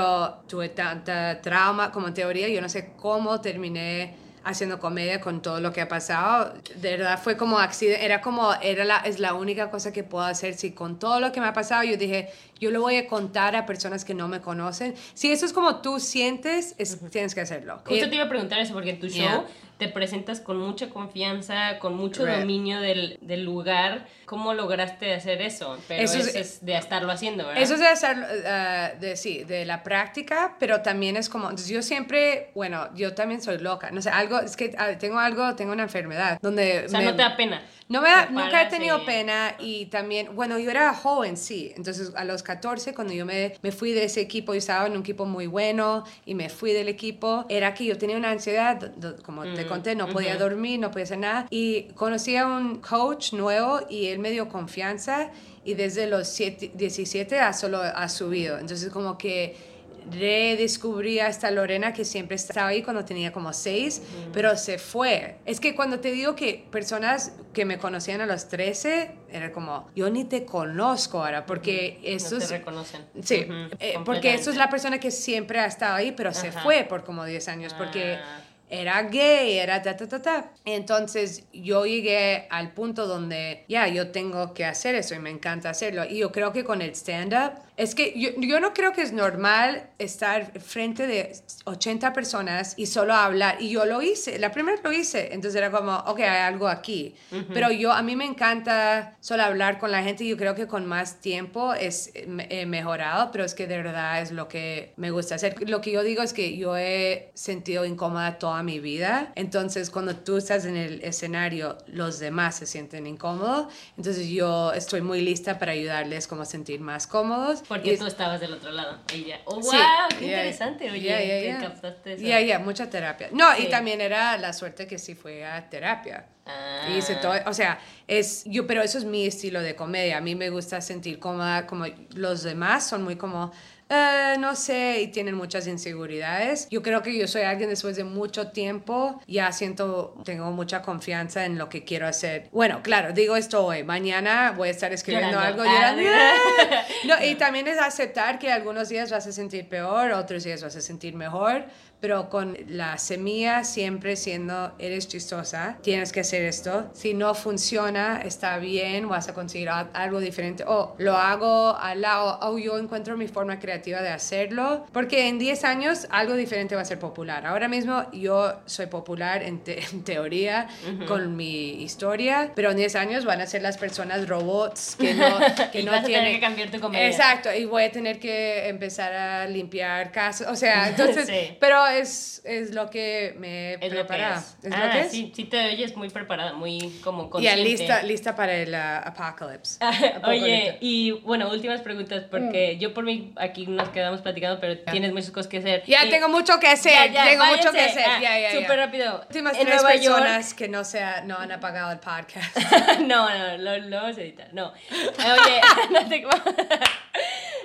tuve tanta trauma, como teoría, yo no sé cómo terminé haciendo comedia con todo lo que ha pasado. De verdad fue como accidente, era como, era la, es la única cosa que puedo hacer. Si con todo lo que me ha pasado, yo dije, yo lo voy a contar a personas que no me conocen. Si eso es como tú sientes, es, tienes que hacerlo. Justo Eh, te iba a preguntar eso porque en tu show Yeah. Te presentas con mucha confianza, con mucho Right. dominio del, del lugar. ¿Cómo lograste hacer eso? Pero Eso es- es, de estarlo haciendo, ¿verdad? Eso es de hacer, eh, de, sí, de la práctica, pero también es como, entonces yo siempre, bueno, yo también soy loca, no sé, algo, es que tengo algo, tengo una enfermedad, donde... o sea, me- no te da pena. No me da- Te nunca he tenido pena y también, bueno, yo era joven, sí, entonces a los 14 cuando yo me, me fui de ese equipo, yo estaba en un equipo muy bueno y me fui del equipo, era que yo tenía una ansiedad, como te Mm, conté, no podía dormir, no podía hacer nada. Y conocí a un coach nuevo y él me dio confianza y desde los siete- 17 ha solo ha subido, entonces como que redescubrí a esta Lorena que siempre estaba ahí cuando tenía como seis, pero se fue. Es que cuando te digo que personas que me conocían a los 13, era como, yo ni te conozco ahora, porque eso no te reconocen. Sí, eh, porque eso es la persona que siempre ha estado ahí, pero se fue por como 10 años, porque Ah. era gay, era ta, ta, ta, ta. Entonces yo llegué al punto donde ya yo tengo que hacer eso y me encanta hacerlo. Y yo creo que con el stand-up, es que yo, yo no creo que es normal estar frente de 80 personas y solo hablar. Y yo lo hice, la primera lo hice, entonces era como, ok, hay algo aquí. Pero yo, a mí me encanta solo hablar con la gente yo creo que con más tiempo es he mejorado, pero es que de verdad es lo que me gusta hacer. Lo que yo digo es que yo he sentido incómoda toda mi vida, entonces cuando tú estás en el escenario, los demás se sienten incómodos, entonces yo estoy muy lista para ayudarles como a sentir más cómodos. Porque tú estabas del otro lado. Y ya, oh, wow, Sí, qué yeah, interesante, oye, yeah, yeah, que captaste. Ya, ya, mucha terapia. No, y también era la suerte que sí fue a terapia. Ah. Y hice todo, o sea, es yo, pero eso es mi estilo de comedia. A mí me gusta sentir cómoda, como los demás son muy como, "Eh, no sé, y tienen muchas inseguridades. Yo creo que yo soy alguien después de mucho tiempo, ya siento, tengo mucha confianza en lo que quiero hacer. Bueno, claro, digo esto hoy, mañana voy a estar escribiendo Llorando. algo Ah, llorando. mira. No, y también es aceptar que algunos días vas a sentir peor, otros días vas a sentir mejor, pero con la semilla siempre siendo, eres chistosa, tienes que hacer esto. Si no funciona, está bien, vas a conseguir algo diferente. O lo hago al lado, o yo encuentro mi forma creativa de hacerlo, porque en 10 años algo diferente va a ser popular. Ahora mismo yo soy popular en, te- en teoría con mi historia, pero en 10 años van a ser las personas robots que no, que Y no vas a tener tienen... que cambiar tu comedia. Exacto, y voy a tener que empezar a limpiar casas, o sea, entonces, Sí. pero es, es lo que me Es lo que preparado. es. Es ah, lo que es. Sí, sí te oyes muy preparada, muy como Ya consciente. lista, lista para el uh, apocalypse. Oye, y bueno, últimas preguntas, porque yo por mí aquí nos quedamos platicando, pero tienes muchas cosas que hacer. Ya Y- tengo mucho que hacer, Ya, ya, tengo mucho que váyanse. hacer. Ah. Súper rápido. Últimas En tres Nueva York- personas que no, sea, no han apagado el podcast. no, no, lo, lo vamos a editar. No. Oye, no te-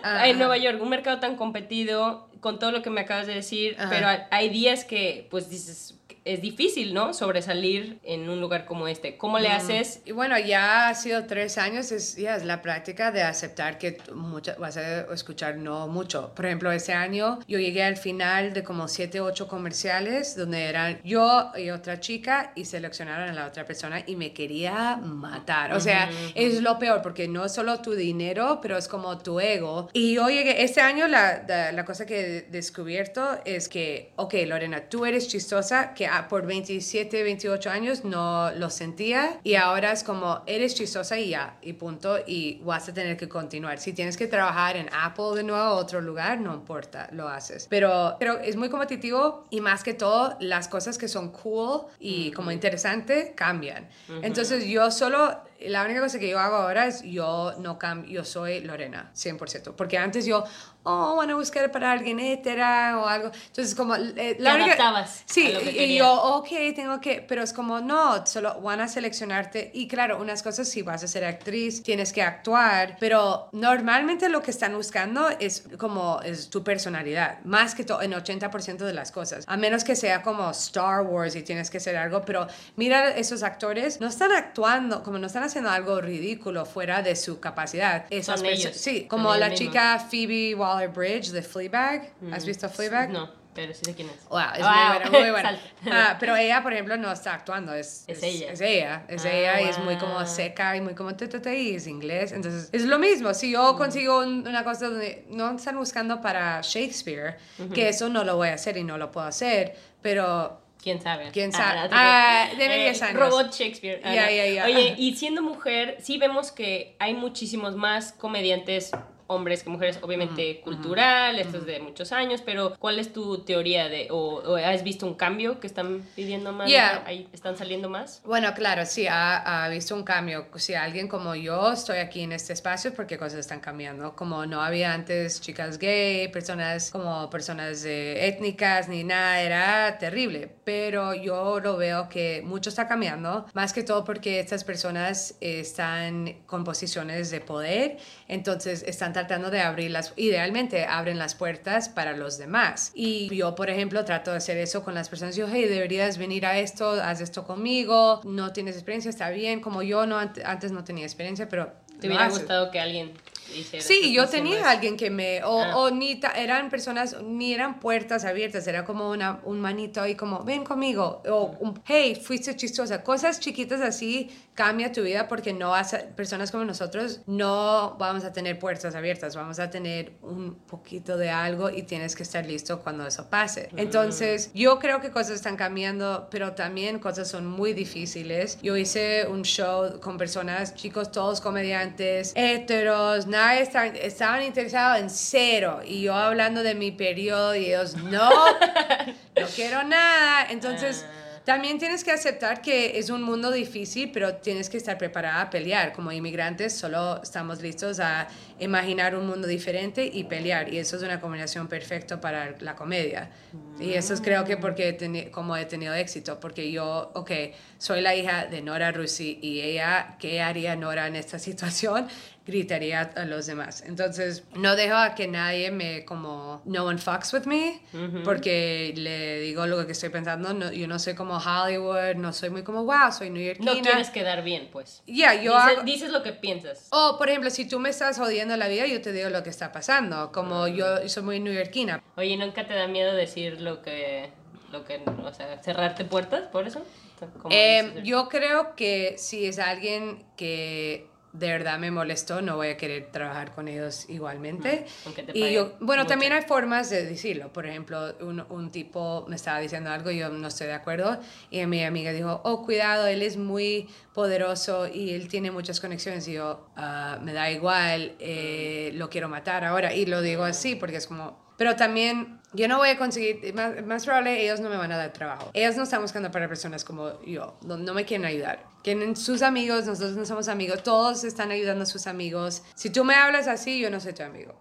Ah, en Nueva York, un mercado tan competido, con todo lo que me acabas de decir, Ajá. pero hay- hay días que, pues dices, es difícil, ¿no? Sobresalir en un lugar como este. ¿Cómo le haces? Y bueno, ya ha sido tres años, es, ya es la práctica de aceptar que mucha- vas a escuchar no mucho. Por ejemplo, ese año yo llegué al final de como siete, ocho comerciales donde eran yo y otra chica y seleccionaron a la otra persona y me quería matar. O sea, es lo peor porque no es solo tu dinero, pero es como tu ego. Y yo llegué, este año la, la, la cosa que he descubierto es que, ok, Lorena, tú eres chistosa, que por 27, 28 años no lo sentía y ahora es como, eres chistosa y ya, y punto, y vas a tener que continuar. Si tienes que trabajar en Apple de nuevo o otro lugar, no importa, lo haces. Pero, pero es muy competitivo y más que todo, las cosas que son cool y como interesante cambian. Entonces yo solo la única cosa que yo hago ahora es yo no cambio, yo soy Lorena, 100%. Porque antes yo, oh, van a buscar para alguien hetera o algo. Entonces, como. eh, la Te única- Sí, y querían. yo, ok, tengo que. Pero es como, no, solo van a seleccionarte. Y claro, unas cosas, si vas a ser actriz, tienes que actuar. Pero normalmente lo que están buscando es como es tu personalidad, más que todo en 80% de las cosas. A menos que sea como Star Wars y tienes que ser algo. Pero mira, esos actores no están actuando, como no están haciendo algo ridículo fuera de su capacidad. Esas Son ellos. Sí, como la mismos. chica Phoebe Waller-Bridge de Fleabag. ¿Has visto Fleabag? No, pero sí sé quién es. Wow, es Wow. muy buena, muy buena. Ah, pero ella, por ejemplo, no está actuando, es, Es ella. Es ella, es Ah, ella y es muy como wow. seca y muy como te, te, te, y es inglés. Entonces, es lo mismo. Si yo consigo un- una cosa donde no están buscando para Shakespeare, que eso no lo voy a hacer y no lo puedo hacer, pero ¿Quién sabe? ¿Quién Ah, sabe? te Ah, creas. deme Eh, 10 años. Robot Shakespeare. Ah, Ya, no. ya, ya. Oye, y siendo mujer, sí vemos que hay muchísimos más comediantes hombres que mujeres, obviamente cultural, esto es de muchos años, pero ¿cuál es tu teoría de, o, o has visto un cambio que están pidiendo más, Yeah. ahí están saliendo más? Bueno, claro, sí, ha, ha visto un cambio. Si alguien como yo estoy aquí en este espacio, porque cosas están cambiando. Como no había antes chicas gay, personas como personas eh, étnicas, ni nada, era terrible. Pero yo lo veo que mucho está cambiando, más que todo porque estas personas eh, están con posiciones de poder, entonces están tratando de abrir las, idealmente abren las puertas para los demás. Y yo, por ejemplo, trato de hacer eso con las personas. Yo, hey, deberías venir a esto, haz esto conmigo, no tienes experiencia, está bien. Como yo no ant- antes no tenía experiencia, pero ¿Te hubiera haces. gustado que alguien hicieras Sí, yo tenía alguien que me, o, Ah. o ni ta- eran personas, ni eran puertas abiertas, era como una, un manito ahí como, ven conmigo, o un, hey, fuiste chistosa, cosas chiquitas así cambia tu vida porque no vas a, personas como nosotros no vamos a tener puertas abiertas, vamos a tener un poquito de algo y tienes que estar listo cuando eso pase. Entonces, yo creo que cosas están cambiando, pero también cosas son muy difíciles. Yo hice un show con personas, chicos, todos comediantes, heteros, nadie está- estaban interesados en cero. Y yo hablando de mi periodo y ellos, no, no quiero nada. Entonces... También tienes que aceptar que es un mundo difícil, pero tienes que estar preparada a pelear. Como inmigrantes solo estamos listos a imaginar un mundo diferente y pelear. Y eso es una combinación perfecta para la comedia. Y eso es creo que porque he como he tenido éxito, porque yo, ok, soy la hija de Nora Russi y ella, ¿qué haría Nora en esta situación? Gritaría a los demás. Entonces, no dejo a que nadie me como, no one fucks with me, porque le digo lo que estoy pensando. No, yo no soy como Hollywood, no soy muy como, wow, soy neoyorquina. No quieres quedar bien, pues. Ya, yo dices, hago- dices lo que piensas. O, por ejemplo, si tú me estás jodiendo la vida, yo te digo lo que está pasando. Como yo soy muy neoyorquina. Oye, ¿nunca te da miedo decir lo que, lo que, o sea, cerrarte puertas por eso? Eh, yo creo que si es alguien que de verdad me molestó, no voy a querer trabajar con ellos igualmente. te Y yo, bueno, mucho. también hay formas de decirlo. Por ejemplo, un, un tipo me estaba diciendo algo y yo no estoy de acuerdo. Y mi amiga dijo, oh, cuidado, él es muy poderoso y él tiene muchas conexiones. Y yo, "Ah, me da igual, eh, lo quiero matar ahora. Y lo digo así porque es como... Pero también yo no voy a conseguir, más, más probable ellos no me van a dar trabajo. Ellos no están buscando para personas como yo, no, no me quieren ayudar. Quieren sus amigos, nosotros no somos amigos, todos están ayudando a sus amigos. Si tú me hablas así, yo no soy tu amigo.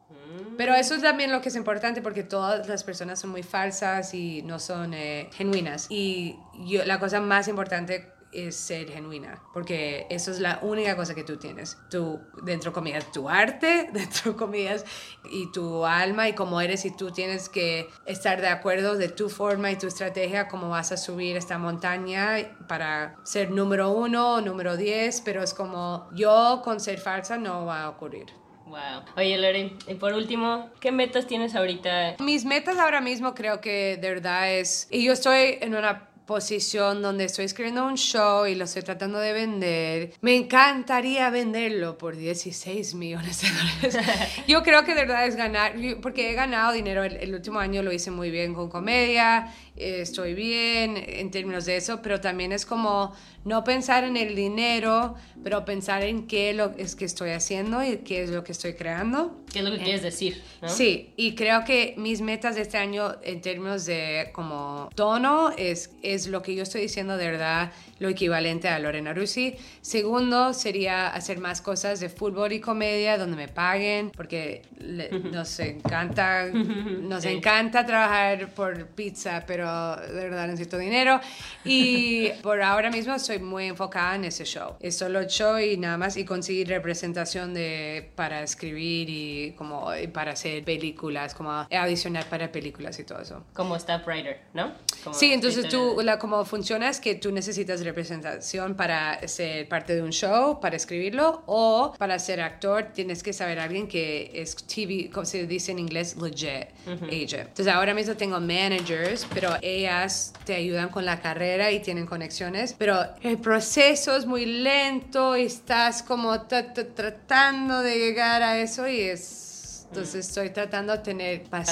Pero eso es también lo que es importante porque todas las personas son muy falsas y no son eh, genuinas. Y yo, la cosa más importante es ser genuina, porque eso es la única cosa que tú tienes. Tú, dentro comillas, tu arte, dentro comillas, y tu alma y cómo eres, y tú tienes que estar de acuerdo de tu forma y tu estrategia, cómo vas a subir esta montaña para ser número uno o número diez, pero es como yo con ser falsa no va a ocurrir. Wow. Oye, Lore, y por último, ¿qué metas tienes ahorita? Mis metas ahora mismo creo que de verdad es, y yo estoy en una posición donde estoy escribiendo un show y lo estoy tratando de vender. Me encantaría venderlo por 16 millones de dólares. Yo creo que de verdad es ganar, porque he ganado dinero el, el último año, lo hice muy bien con comedia, eh, estoy bien en términos de eso, pero también es como no pensar en el dinero, pero pensar en qué lo, es que estoy haciendo y qué es lo que estoy creando. ¿Qué es lo que quieres decir? ¿no? Sí, y creo que mis metas de este año en términos de como tono es, es lo que yo estoy diciendo de verdad lo equivalente a Lorena Rusi. Segundo sería hacer más cosas de fútbol y comedia donde me paguen porque le- nos encanta nos Sí. encanta trabajar por pizza, pero de verdad necesito dinero y por ahora mismo estoy muy enfocada en ese show. Es solo el show y nada más y conseguir representación de para escribir y como y para hacer películas, como audicionar para películas y todo eso. Como staff writer, ¿no? Como Sí, entonces tú, la, como funciona es que tú necesitas representación para ser parte de un show, para escribirlo, o para ser actor tienes que saber alguien que es TV, como se dice en inglés, legit agent. Entonces ahora mismo tengo managers, pero ellas te ayudan con la carrera y tienen conexiones, pero el proceso es muy lento y estás como ta- ta- tratando de llegar a eso y es... Entonces estoy tratando de tener paciencia,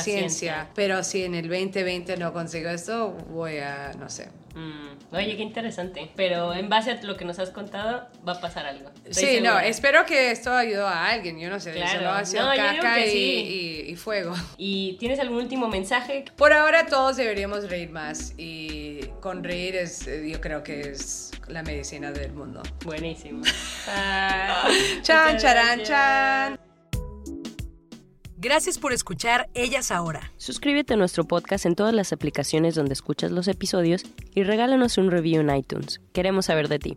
Paciencia. pero si en el 2020 no consigo esto, voy a, no sé. Mm, Oye, qué interesante. Pero en base a lo que nos has contado, va a pasar algo. Estoy Sí, no, segura. espero que esto ayudó a alguien, yo no sé, Claro. solo ha sido No, caca y, sí. y- y fuego. ¿Y tienes algún último mensaje? Por ahora todos deberíamos reír más y con reír es, yo creo que es la medicina del mundo. Buenísimo. Ah, Chan, gracias. chan. Gracias por escuchar Ellas Ahora. Suscríbete a nuestro podcast en todas las aplicaciones donde escuchas los episodios y regálanos un review en iTunes. Queremos saber de ti.